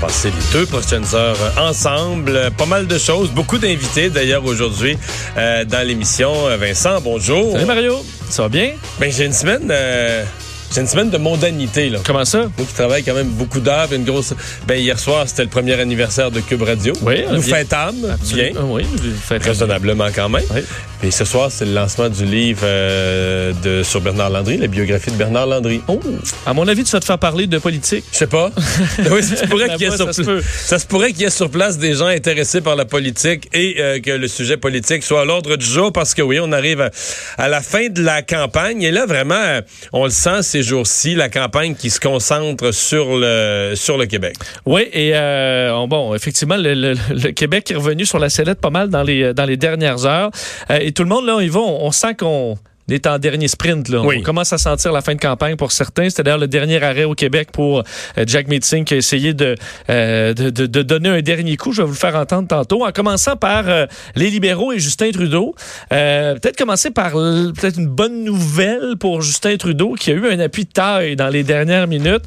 Passer les deux prochaines heures ensemble. Pas mal de choses, beaucoup d'invités d'ailleurs aujourd'hui euh, dans l'émission. Vincent, bonjour. Salut Mario, ça va bien? Ben, j'ai une semaine... euh, j'ai une semaine de mondanité, là. Comment ça? Moi qui travaille quand même beaucoup d'heures, une grosse. Ben hier soir, c'était le premier anniversaire de Cube Radio. Oui, nous bien. fêtâmes bien, Oui, faites raisonnablement quand même. Oui. Et ce soir, c'est le lancement du livre euh, de sur Bernard Landry, la biographie de Bernard Landry. Oh, à mon avis, tu vas te faire parler de politique. Je sais pas. oui, ça se pourrait qu'il y ait sur pla- place des gens intéressés par la politique et euh, que le sujet politique soit à l'ordre du jour parce que oui, on arrive à, à la fin de la campagne et là vraiment, euh, on le sent ces jours-ci, la campagne qui se concentre sur le sur le Québec. Oui, et euh, on- bon, effectivement, le, le- le Québec est revenu sur la sellette pas mal dans les, dans les dernières heures. Euh, et tout le monde, là, va, on, on sent qu'on est en dernier sprint. Là. Oui. On commence à sentir la fin de campagne pour certains. C'était d'ailleurs le dernier arrêt au Québec pour euh, Jack Meeting qui a essayé de, euh, de, de- de donner un dernier coup. Je vais vous le faire entendre tantôt. En commençant par euh, les libéraux et Justin Trudeau. Euh, peut-être commencer par peut-être une bonne nouvelle pour Justin Trudeau qui a eu un appui de taille dans les dernières minutes.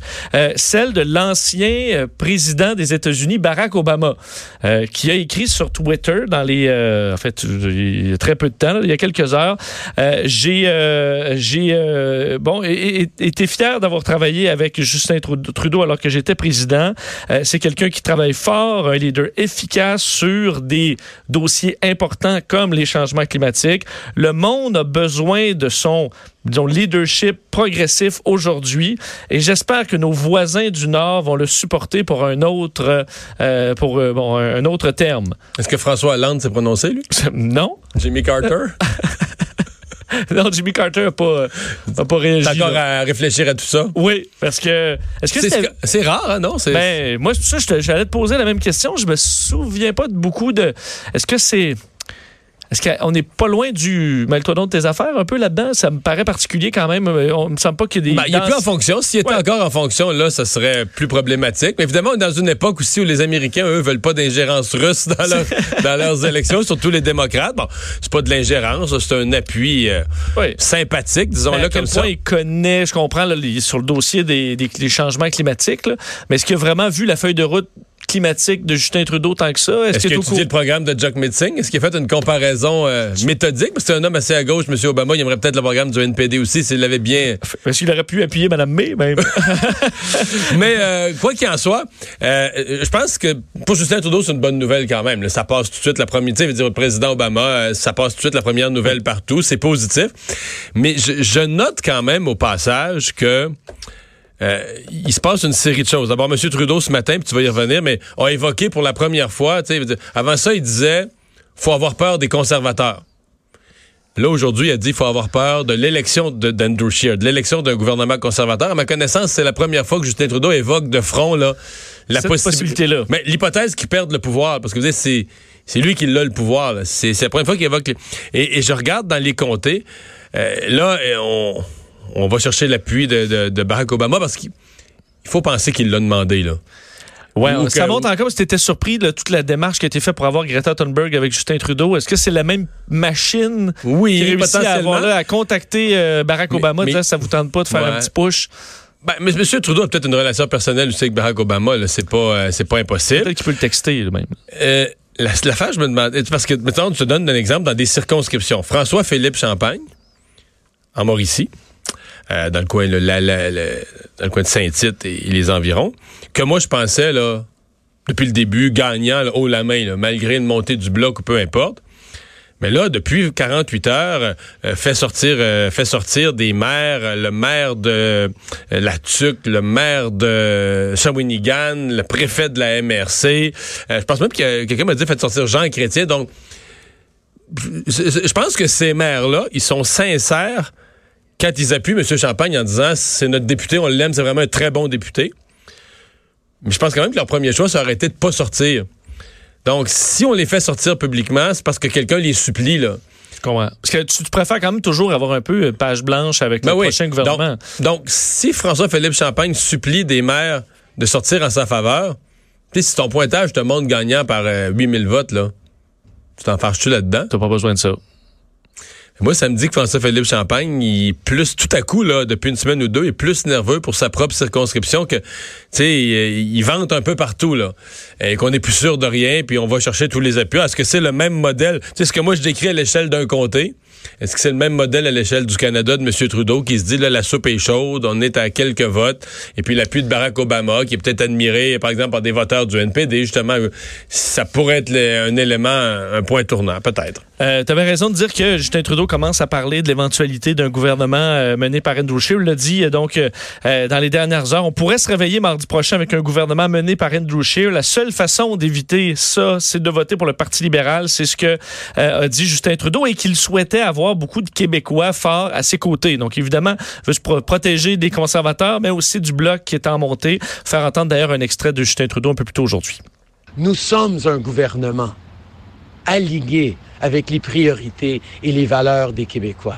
Celle de l'ancien président des États-Unis, Barack Obama, qui a écrit sur Twitter dans les... en fait, il y a très peu de temps, là, il y a quelques heures, j'ai euh, j'ai euh, bon été fier d'avoir travaillé avec Justin Trud- Trudeau alors que j'étais président. Euh, C'est quelqu'un qui travaille fort, un leader efficace sur des dossiers importants comme les changements climatiques. Le monde a besoin de son disons, leadership progressif aujourd'hui. Et j'espère que nos voisins du Nord vont le supporter pour un autre, euh, pour, bon, un autre terme. Est-ce que François Hollande s'est prononcé lui? Non? Jimmy Carter? Non, Jimmy Carter n'a pas, a pas réagi. Encore à réfléchir à tout ça? Oui, parce que... Est-ce que C'est rare, hein, non? C'est Ben, moi, c'est pour ça j'allais te poser la même question. Je me souviens pas de beaucoup de. Est-ce que c'est. Est-ce qu'on n'est pas loin du. Mêle-toi donc de tes affaires un peu là-dedans? Ça me paraît particulier quand même. Euh, On me semble pas qu'il y ait des. Ben, il est plus en fonction. S'il était Ouais. encore en fonction, là, ça serait plus problématique. Mais évidemment, on est dans une époque aussi où les Américains, eux, veulent pas d'ingérence russe dans, leur- dans leurs élections, surtout les démocrates. Bon, c'est pas de l'ingérence, c'est un appui euh, Oui. sympathique, disons-le quel comme ça. il connaît, je comprends, là, sur le dossier des, des- des changements climatiques, là. mais est-ce qu'il a vraiment vu la feuille de route climatique de Justin Trudeau tant que ça? Est-ce qu'il qu'il a est au étudié le programme de Jack Metzing? Est-ce qu'il a fait une comparaison euh, méthodique? Parce que c'est un homme assez à gauche, M. Obama. Il aimerait peut-être le programme du NPD aussi s'il l'avait bien... Est-ce qu'il aurait pu appuyer Mme May? Ben, Mais euh, quoi qu'il en soit, euh, je pense que pour Justin Trudeau, c'est une bonne nouvelle quand même. là. Ça passe tout de suite la première. Tu dire, le président Obama, ça passe tout de suite la première nouvelle partout. C'est positif. Mais je, je note quand même au passage que. Euh, il se passe une série de choses. D'abord, M. Trudeau, ce matin, puis tu vas y revenir, mais a évoqué pour la première fois, avant ça, il disait faut avoir peur des conservateurs. Là, aujourd'hui, il a dit qu'il faut avoir peur de l'élection de- d'Andrew Scheer, de l'élection d'un gouvernement conservateur. À ma connaissance, c'est la première fois que Justin Trudeau évoque de front là, la Cette possibilité-là. Mais l'hypothèse qu'il perde le pouvoir, parce que vous savez, c'est c'est lui qui a le pouvoir. C'est la première fois qu'il évoque. Et, et je regarde dans les comtés. euh, là, on, on va chercher l'appui de, de- de Barack Obama parce qu'il il faut penser qu'il l'a demandé. Là. Ouais, Ou ça que- montre encore si tu étais surpris de toute la démarche qui a été faite pour avoir Greta Thunberg avec Justin Trudeau. Est-ce que c'est la même machine Oui, qui réussit à, avoir, là, à contacter euh, Barack Mais- Obama mais- disant ça vous tente pas de faire Ouais. un petit push? Ben, mais M. Trudeau a peut-être une relation personnelle aussi avec Barack Obama. C'est pas, euh, c'est pas impossible. Peut-être qu'il peut le texter là, même. Euh, la- L'affaire, je me demande. Parce que, maintenant, je te donne un exemple dans des circonscriptions. François-Philippe Champagne, en Mauricie, euh, dans, le coin, le- dans le coin de Saint-Tite et, les environs, que moi, je pensais, là, depuis le début, gagnant là, haut la main, là, malgré une montée du bloc ou peu importe. Mais là, depuis 48 heures, euh, fait sortir, euh, fait sortir des maires, le maire de euh, la TUC, le maire de Shawinigan, le préfet de la MRC. Je pense même que quelqu'un m'a dit fait sortir Jean Chrétien. Donc, je pense que ces maires-là, ils sont sincères quand ils appuient M. Champagne en disant c'est notre député, on l'aime, c'est vraiment un très bon député. Mais je pense quand même que leur premier choix, ça aurait été de pas sortir. Donc, si on les fait sortir publiquement, c'est parce que quelqu'un les supplie, là. Parce que tu, tu préfères quand même toujours avoir un peu euh, page blanche avec Ben le oui. prochain gouvernement. Donc, donc, si François-Philippe Champagne supplie des maires de sortir en sa faveur, si ton pointage te montre gagnant par euh, 8000 votes, là, tu t'en fâches-tu là-dedans? T'as pas besoin de ça. Moi, ça me dit que François-Philippe Champagne, il est plus, tout à coup, là, depuis une semaine ou deux, il est plus nerveux pour sa propre circonscription que, tu sais, il, vante un peu partout, là. Et qu'on est plus sûr de rien, puis on va chercher tous les appuis. Est-ce que c'est le même modèle? Tu sais, ce que moi, je décris à l'échelle d'un comté, est-ce que c'est le même modèle à l'échelle du Canada de M. Trudeau qui se dit, là, la soupe est chaude, on est à quelques votes, et puis l'appui de Barack Obama, qui est peut-être admiré, par exemple, par des voteurs du NPD, justement, ça pourrait être un élément, un point tournant, peut-être. Euh, tu avais raison de dire que Justin Trudeau commence à parler de l'éventualité d'un gouvernement euh, mené par Andrew Scheer. Il l'a dit euh, donc euh, euh, dans les dernières heures. On pourrait se réveiller mardi prochain avec un gouvernement mené par Andrew Scheer. La seule façon d'éviter ça, c'est de voter pour le Parti libéral. C'est ce que euh, a dit Justin Trudeau et qu'il souhaitait avoir beaucoup de Québécois forts à ses côtés. Donc évidemment, veut se pro- protéger des conservateurs, mais aussi du bloc qui est en montée. Faire entendre d'ailleurs un extrait de Justin Trudeau un peu plus tôt aujourd'hui. Nous sommes un gouvernement aligné avec les priorités et les valeurs des Québécois.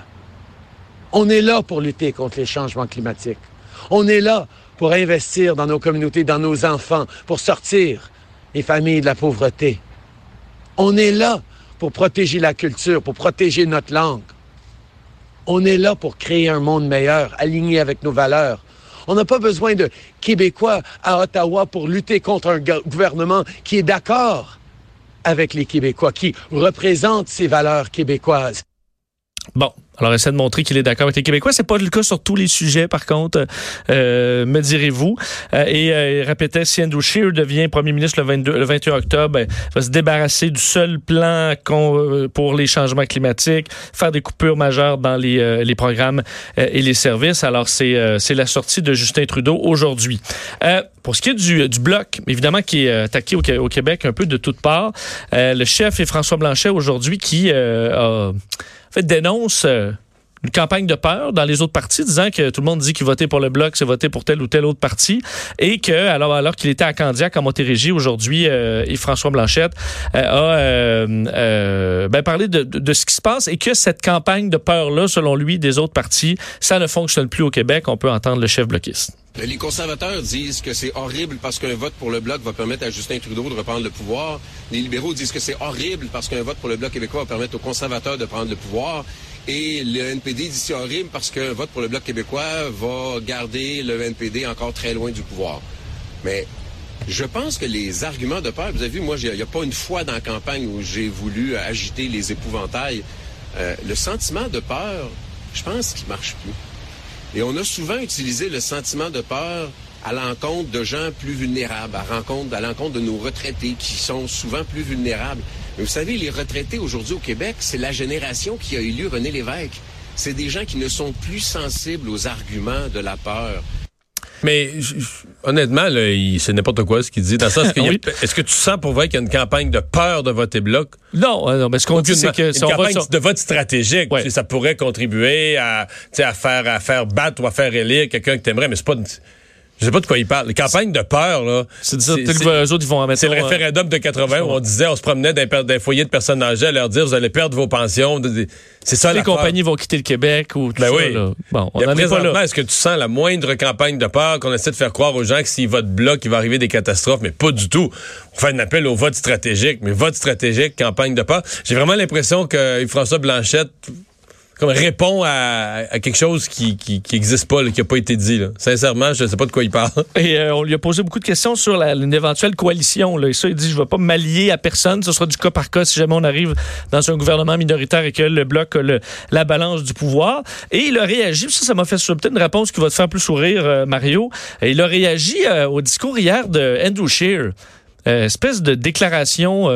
On est là pour lutter contre les changements climatiques. On est là pour investir dans nos communautés, dans nos enfants, pour sortir les familles de la pauvreté. On est là pour protéger la culture, pour protéger notre langue. On est là pour créer un monde meilleur, aligné avec nos valeurs. On n'a pas besoin de Québécois à Ottawa pour lutter contre un go- gouvernement qui est d'accord avec les Québécois, qui représente ces valeurs québécoises. Bon, alors essaie de montrer qu'il est d'accord avec les Québécois. C'est pas le cas sur tous les sujets, par contre, euh, me direz-vous. Euh, et euh, si Andrew Scheer devient premier ministre le, 22, le 21 octobre, ben, il va se débarrasser du seul plan euh, pour les changements climatiques, faire des coupures majeures dans les, euh, programmes et les services. Alors, c'est la sortie de Justin Trudeau aujourd'hui. Pour ce qui est du, bloc, évidemment, qui est attaqué au, au Québec un peu de toutes parts, le chef est François Blanchet aujourd'hui qui a fait, dénonce euh, une campagne de peur dans les autres partis, disant que tout le monde dit qu'il votait pour le bloc, c'est voter pour tel ou tel autre parti, et que alors alors qu'il était à Candiac en Montérégie aujourd'hui, euh, et François Blanchette euh, a euh, euh, ben, parlé de, de- de ce qui se passe et que cette campagne de peur là, selon lui, des autres partis, ça ne fonctionne plus au Québec. On peut entendre le chef bloquiste. Les conservateurs disent que c'est horrible parce qu'un vote pour le Bloc va permettre à Justin Trudeau de reprendre le pouvoir. Les libéraux disent que c'est horrible parce qu'un vote pour le Bloc québécois va permettre aux conservateurs de prendre le pouvoir. Et le NPD que c'est horrible parce qu'un vote pour le Bloc québécois va garder le NPD encore très loin du pouvoir. Mais je pense que les arguments de peur, vous avez vu, moi, il n'y a pas une fois dans la campagne où j'ai voulu agiter les épouvantails. Euh, le sentiment de peur, je pense qu'il marche plus. Et on a souvent utilisé le sentiment de peur à l'encontre de gens plus vulnérables, à l'encontre de nos retraités qui sont souvent plus vulnérables. Mais vous savez, les retraités aujourd'hui au Québec, c'est la génération qui a élu René Lévesque. C'est des gens qui ne sont plus sensibles aux arguments de la peur. Mais j- j- honnêtement, là, il- c'est n'importe quoi ce qu'il dit. Dans le sens qu'il y a- Oui. est-ce que tu sens pour vrai qu'il y a une campagne de peur de voter bloc? Non, euh, non, mais ce qu'on dit, c'est que une si on va campagne de vote stratégique, Ouais. tu sais, ça pourrait contribuer à, tu sais, à faire à faire battre ou à faire élire quelqu'un que t'aimerais, mais c'est pas. Je sais pas de quoi il parle. Les campagnes de peur, là. c'est autres, ils vont en C'est le euh, référendum de 80 où on disait, on se promenait dans, les foyers de personnes âgées à leur dire, vous allez perdre vos pensions. C'est ça les compagnies vont quitter le Québec ou tout Ben ça. oui. là. Bon, on n'en est pas là. Est-ce que tu sens la moindre campagne de peur qu'on essaie de faire croire aux gens que s'ils votent bloc, il va arriver des catastrophes, mais pas du tout. On fait un appel au vote stratégique, mais vote stratégique, campagne de peur. J'ai vraiment l'impression que François Blanchette comme répond à, quelque chose qui qui, pas, qui a pas été dit. Sincèrement, je sais pas de quoi il parle. Et euh, on lui a posé beaucoup de questions sur une éventuelle coalition. Et ça, il dit, je ne vais pas m'allier à personne. Ce sera du cas par cas si jamais on arrive dans un gouvernement minoritaire et que le bloc le- la balance du pouvoir. Et il a réagi, ça, ça m'a fait peut-être une réponse qui va te faire plus sourire, euh, Mario. Et il a réagi euh, au discours hier de Andrew Scheer. Espèce de déclaration...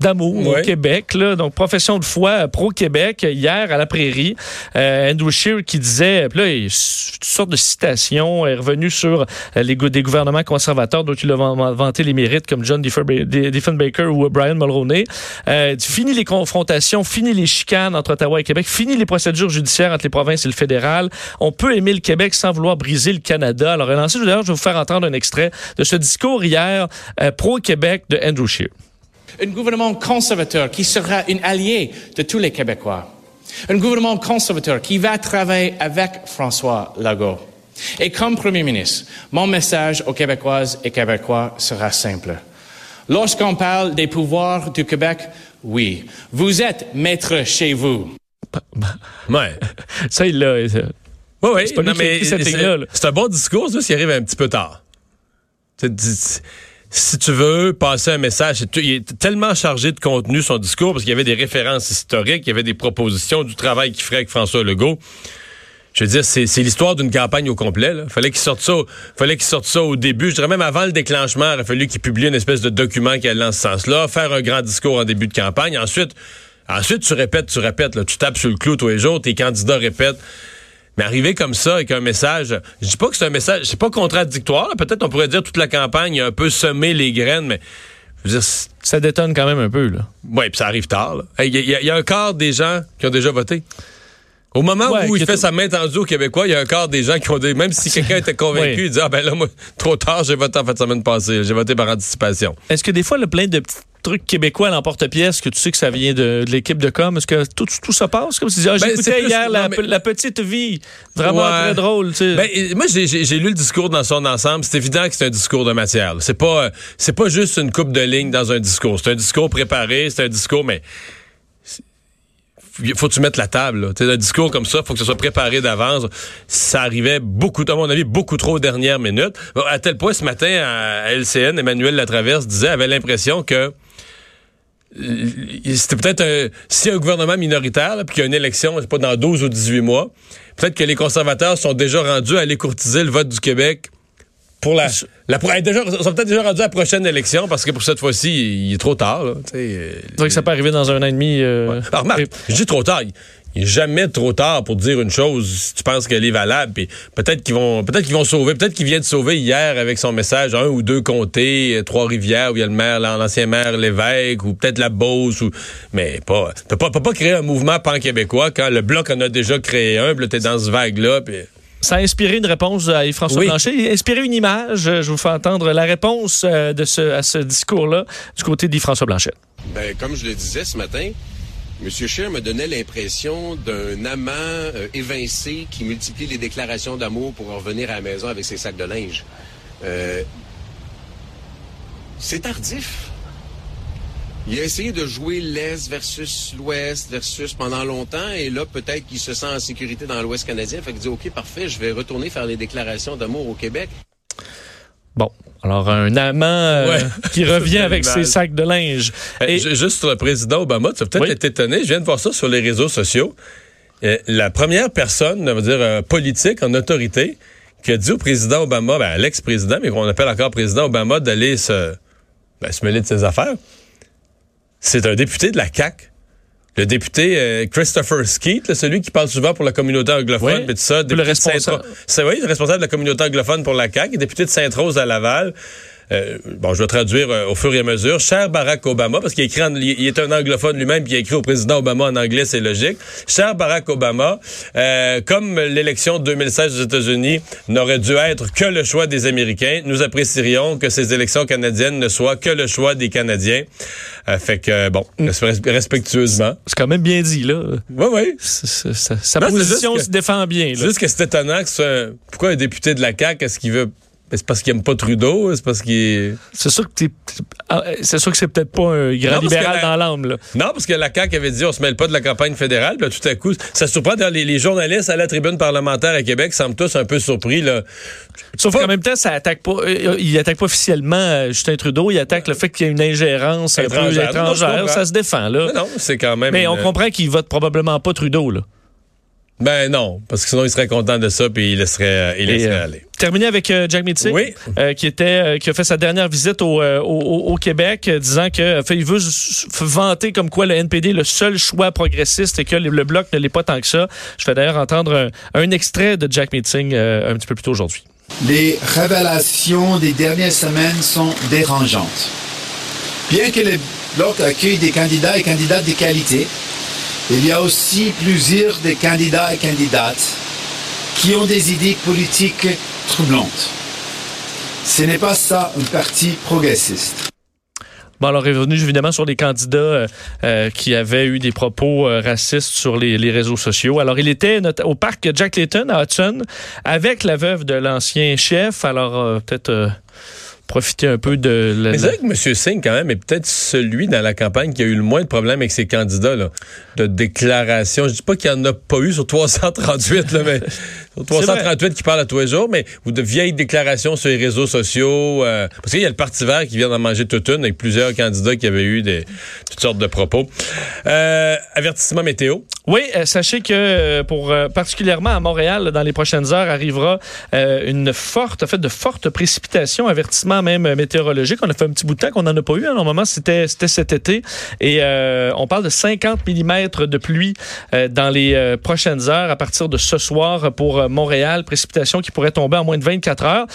euh, d'amour au. Québec. Là. Donc, profession de foi euh, pro-Québec euh, hier à la Prairie. Euh, Andrew Scheer qui disait, là, il, toutes sortes de citations, est revenu sur euh, les, des gouvernements conservateurs dont il a van- vanté les mérites comme John Diefenbaker ou Brian Mulroney. Euh, fini les confrontations, fini les chicanes entre Ottawa et Québec, fini les procédures judiciaires entre les provinces et le fédéral. On peut aimer le Québec sans vouloir briser le Canada. Alors, d'ailleurs, je vais vous faire entendre un extrait de ce discours hier euh, pro-Québec de Andrew Scheer. Un gouvernement conservateur qui sera un allié de tous les Québécois. Un gouvernement conservateur qui va travailler avec François Legault. Et comme Premier ministre, mon message aux Québécoises et Québécois sera simple. Lorsqu'on parle des pouvoirs du Québec, oui, vous êtes maître chez vous. Ouais. Ça, il l'a. Oui, oui. C'est un bon discours, ça, s'il arrive un petit peu tard. Si tu veux passer un message, il est tellement chargé de contenu, son discours, parce qu'il y avait des références historiques, il y avait des propositions du travail qu'il ferait avec François Legault. Je veux dire, c'est l'histoire d'une campagne au complet. Là. Fallait qu'il sorte ça, fallait qu'il sorte ça au début. Je dirais même avant le déclenchement, il a fallu qu'il publie une espèce de document qui allait dans ce sens-là, faire un grand discours en début de campagne. Ensuite, ensuite tu répètes, tu répètes, là, tu tapes sur le clou tous les jours, tes candidats répètent. Mais arriver comme ça avec un message, je dis pas que c'est un message, c'est pas contradictoire. Peut-être on pourrait dire toute la campagne a un peu semé les graines, mais je veux dire, c'est- Ça détonne quand même un peu, là. ouais, puis ça arrive tard. Hey, Il y, a- il y a un quart des gens qui ont déjà voté. Au moment Ouais, où il fait sa main tendue aux Québécois, il y a un quart des gens qui ont des. Même si quelqu'un était convaincu, il dit Ah ben là, moi, trop tard, j'ai voté en fin de semaine passée. J'ai voté par anticipation. Est-ce que des fois, le plein de petits trucs québécois à l'emporte-pièce, que tu sais que ça vient de, de l'équipe de com, est-ce que tout, tout ça passe? Comme si ah, Ben, j'écoutais plus- hier la, non, mais- la petite vie. Vraiment Ouais. très drôle, tu sais. Ben, moi, j'ai- lu le discours dans son ensemble. C'est évident que c'est un discours de matière. C'est pas, euh, c'est pas juste une coupe de lignes dans un discours. C'est un discours préparé, c'est un discours, mais faut que tu mettes la table. là? Tu sais, un discours comme ça, faut que ce soit préparé d'avance. Ça arrivait beaucoup, à mon avis, beaucoup trop aux dernières minutes. À tel point, ce matin, à LCN, Emmanuel Latraverse disait, avait l'impression que c'était peut-être un, si un gouvernement minoritaire, là, puis qu'il y a une élection, je sais pas, dans 12 ou 18 mois, peut-être que les conservateurs sont déjà rendus à aller courtiser le vote du Québec pour la, la pour- déjà, sont peut-être déjà rendus à la prochaine élection parce que pour cette fois-ci, il est trop tard. Euh, C'est vrai que ça peut arriver dans un an et demi. euh, alors, remarque, et- je dis trop tard. Il- n'est jamais trop tard pour dire une chose si tu penses qu'elle est valable. Puis peut-être qu'ils vont, peut-être qu'ils vont sauver. Peut-être qu'il vient de sauver hier avec son message un ou deux comtés, euh, Trois-Rivières où il y a le maire, l'ancien maire Lévesque ou peut-être la Beauce ou, mais pas, peut pas, peut pas créer un mouvement pan-québécois quand le bloc en a déjà créé un. Puis là, t'es dans ce vague-là. Puis Ça a inspiré une réponse à Yves-François Oui. Blanchet. Il a inspiré une image. Je vous fais entendre la réponse euh, de ce, à ce discours-là du côté d'Yves-François Blanchet. Ben, comme je le disais ce matin, M. Scheer me donnait l'impression d'un amant euh, évincé qui multiplie les déclarations d'amour pour revenir à la maison avec ses sacs de linge. Euh, c'est tardif. Il a essayé de jouer l'Est versus l'Ouest versus pendant longtemps et là, peut-être qu'il se sent en sécurité dans l'Ouest canadien. Fait qu'il dit, OK, parfait, je vais retourner faire les déclarations d'amour au Québec. Bon, alors un amant euh, Ouais. qui revient avec Mal. ses sacs de linge. Et- ju- juste sur le président Obama, tu vas peut-être Oui. être étonné. Je viens de voir ça sur les réseaux sociaux. Euh, la première personne, on va dire, euh, politique en autorité, qui a dit au président Obama, ben, à l'ex-président, mais qu'on appelle encore président Obama, d'aller se, ben, se mêler de ses affaires, c'est un député de la CAQ. Le député euh, Christopher Skeet, là, celui qui parle souvent pour la communauté anglophone, Oui. tout ça, Le député de responsable. C'est oui, le responsable de la communauté anglophone pour la CAQ, député de Sainte-Rose à Laval. Euh, bon, je vais traduire euh, au fur et à mesure. Cher Barack Obama, parce qu'il écrit, en- il est un anglophone lui-même, puis il a écrit au président Obama en anglais, c'est logique. Cher Barack Obama, euh, comme l'élection de 2016 aux États-Unis n'aurait dû être que le choix des Américains, nous apprécierions que ces élections canadiennes ne soient que le choix des Canadiens. Euh, fait que bon, res- respectueusement. C'est quand même bien dit, là. Oui, oui. Sa Non, position que- se défend bien. C'est là. juste que c'est étonnant que ce Pourquoi un député de la CAQ, est-ce qu'il veut. C'est parce qu'il aime pas Trudeau? C'est parce qu'il. C'est sûr que t'es- ah, c'est sûr que c'est peut-être pas un grand libéral la- dans l'âme, là. Non, parce que la CAQ avait dit on se mêle pas de la campagne fédérale. Puis là, tout à coup, ça surprend. D'ailleurs, les, les journalistes à la tribune parlementaire à Québec semblent tous un peu surpris. Là. Sauf qu'en même temps, ça attaque pas. euh, il attaque pas officiellement euh, Justin Trudeau. Il attaque le fait qu'il y a une ingérence un peu Étrangère. Non, étrangère. Ça se défend, là. Mais non, c'est quand même. Mais on comprend qu'il vote probablement pas Trudeau, là. Ben non, parce que sinon il serait content de ça puis il laisserait, euh, il laisserait euh, aller. Terminé avec euh, Jack Meeting, Oui. euh, qui était euh, qui a fait sa dernière visite au, euh, au, Québec, euh, disant que fait, il veut vanter comme quoi le NPD est le seul choix progressiste et que le, le bloc ne l'est pas tant que ça. Je fais d'ailleurs entendre un, un extrait de Jack Meeting euh, un petit peu plus tôt aujourd'hui. Les révélations des dernières semaines sont dérangeantes. Bien que le bloc accueille des candidats et candidates de qualité, il y a aussi plusieurs des candidats et candidates qui ont des idées politiques troublantes. Ce n'est pas ça un parti progressiste. Bon, alors, revenu évidemment sur les candidats euh, euh, qui avaient eu des propos euh, racistes sur les, les réseaux sociaux. Alors, il était au parc Jack Layton à Hudson avec la veuve de l'ancien chef. Alors, peut-être profiter un peu de la, Mais c'est vrai que M. Singh, quand même, est peut-être celui dans la campagne qui a eu le moins de problèmes avec ses candidats, là, de déclaration. Je dis pas qu'il n'y en a pas eu sur 338, là, mais sur 338 qui parlent à tous les jours, mais ou de vieilles déclarations sur les réseaux sociaux. euh, parce qu'il y a le Parti vert qui vient d'en manger toute une avec plusieurs candidats qui avaient eu des, toutes sortes de propos. Euh, avertissement météo. Oui, euh, sachez que pour particulièrement à Montréal, dans les prochaines heures, arrivera une forte, en fait, de fortes précipitations, avertissement même euh, météorologique. On a fait un petit bout de temps qu'on n'en a pas eu. Un moment, c'était cet été. Et euh, on parle de 50 mm de pluie euh, dans les prochaines heures à partir de ce soir pour Montréal. Précipitations qui pourraient tomber en moins de 24 heures.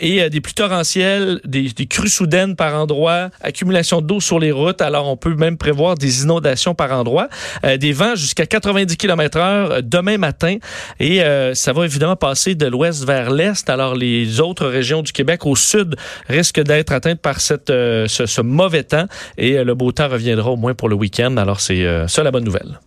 Et des pluies torrentielles, des, crues soudaines par endroit, accumulation d'eau sur les routes. Alors, on peut même prévoir des inondations par endroit. Euh, des vents jusqu'à 90 km heure demain matin. Et ça va évidemment passer de l'ouest vers l'est. Alors, les autres régions du Québec au sud risquent d'être atteintes par cette, euh, ce, ce mauvais temps. Et euh, le beau temps reviendra au moins pour le week-end. Alors, c'est euh, ça la bonne nouvelle.